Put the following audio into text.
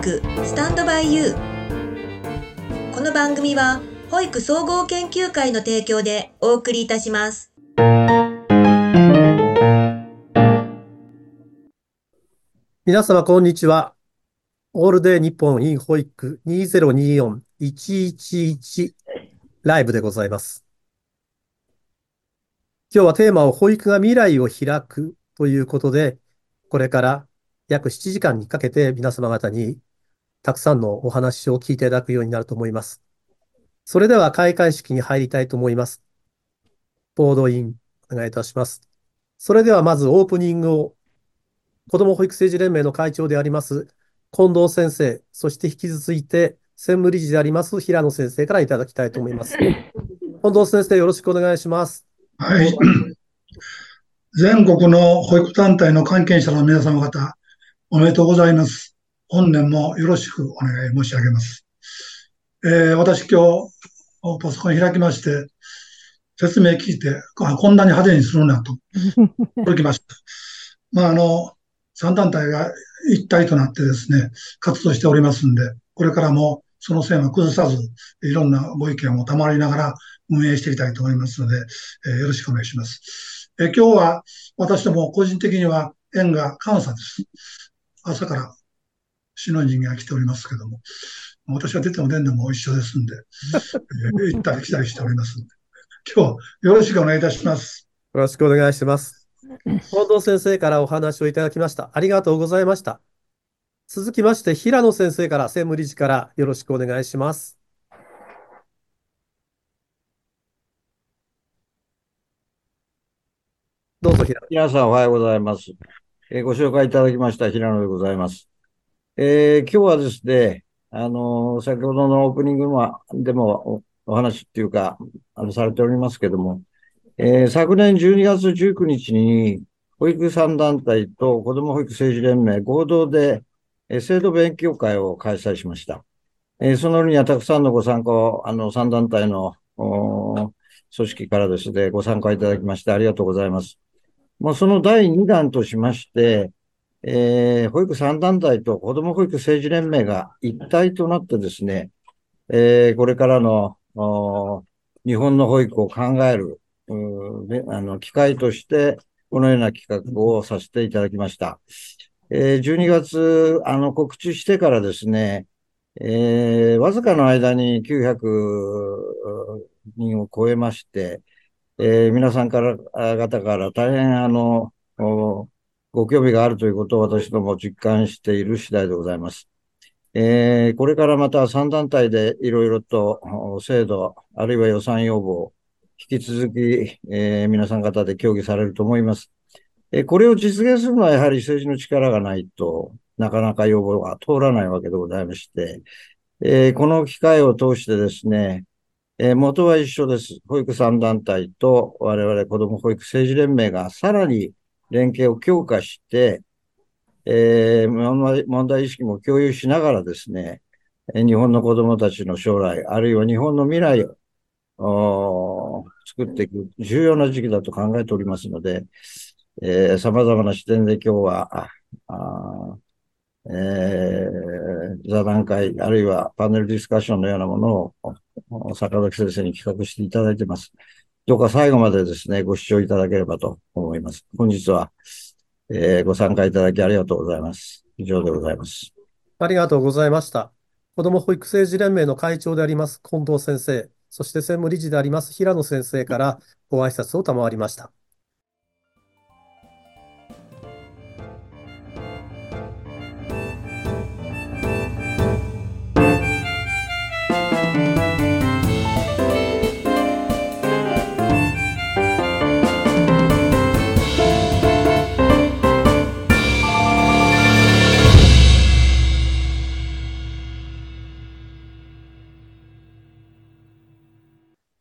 9この番組は保育総合研究会の提供でお送りいたします皆様、こんにちは。オールデイ日本 in 保育2024-111ライブでございます。今日はテーマを保育が未来を開くということで、これから約7時間にかけて皆様方にたくさんのお話を聞いていただくようになると思います。それでは開会式に入りたいと思います。ボードインお願いいたします。それではまずオープニングを子ども保育政治連盟の会長であります近藤先生、そして引き続いて専務理事であります平野先生からいただきたいと思います。近藤先生、よろしくお願いします。はい。全国の保育団体の関係者の皆様方、おめでとうございます。本年もよろしくお願い申し上げます。えー、私今日、パソコン開きまして、説明聞いて、あこんなに派手にするなと、驚きました。まあ、あの、3団体が一体となってですね、活動しておりますんで、これからもその線は崩さず、いろんなご意見を賜りながら運営していきたいと思いますので、えー、よろしくお願いします。えー、今日は私ども個人的には縁が監査です。朝から首脳陣が来ておりますけども、私は出ても出んでも一緒ですんで、えー、行ったり来たりしておりますんで、今日よろしくお願いいたします。よろしくお願いします。近藤先生からお話をいただきました。ありがとうございました。続きまして、平野先生から、専務理事からよろしくお願いします。どうぞ、平野。皆さんおはようございます。えー、ご紹介いただきました平野でございます。えー、今日はですね、あの、先ほどのオープニングでもお話っていうか、あの、されておりますけども、えー、昨年12月19日に、保育3団体と子ども保育政治連盟合同でえ制度勉強会を開催しました。えそのにはたくさんのご参加を、あの、3団体の組織からですね、ご参加いただきましてありがとうございます。もうその第2弾としまして、えー、保育3団体と子ども保育政治連盟が一体となってですね、えー、これからの日本の保育を考えるあの機会として、このような企画をさせていただきました。えー、12月、あの、告知してからですね、えー、わずかの間に900人を超えまして、えー、皆さんから、方から大変、あの、ご興味があるということを私ども実感している次第でございます。えー、これからまた3団体でいろいろと制度、あるいは予算要望、引き続き、えー、皆さん方で協議されると思います。えこれを実現するのはやはり政治の力がないとなかなか要望が通らないわけでございまして、えー、この機会を通してですね、えー、元は一緒です。保育3団体と我々子ども保育政治連盟がさらに連携を強化して、えー、問題意識も共有しながらですね、日本の子どもたちの将来、あるいは日本の未来を作っていく重要な時期だと考えておりますので、えー、様々な視点で今日は、えー、座談会、あるいはパネルディスカッションのようなものを、坂崎先生に企画していただいています。どうか最後までですね、ご視聴いただければと思います。本日は、えー、ご参加いただきありがとうございます。以上でございます。ありがとうございました。子ども保育政治連盟の会長であります近藤先生、そして専務理事であります平野先生からご挨拶を賜りました。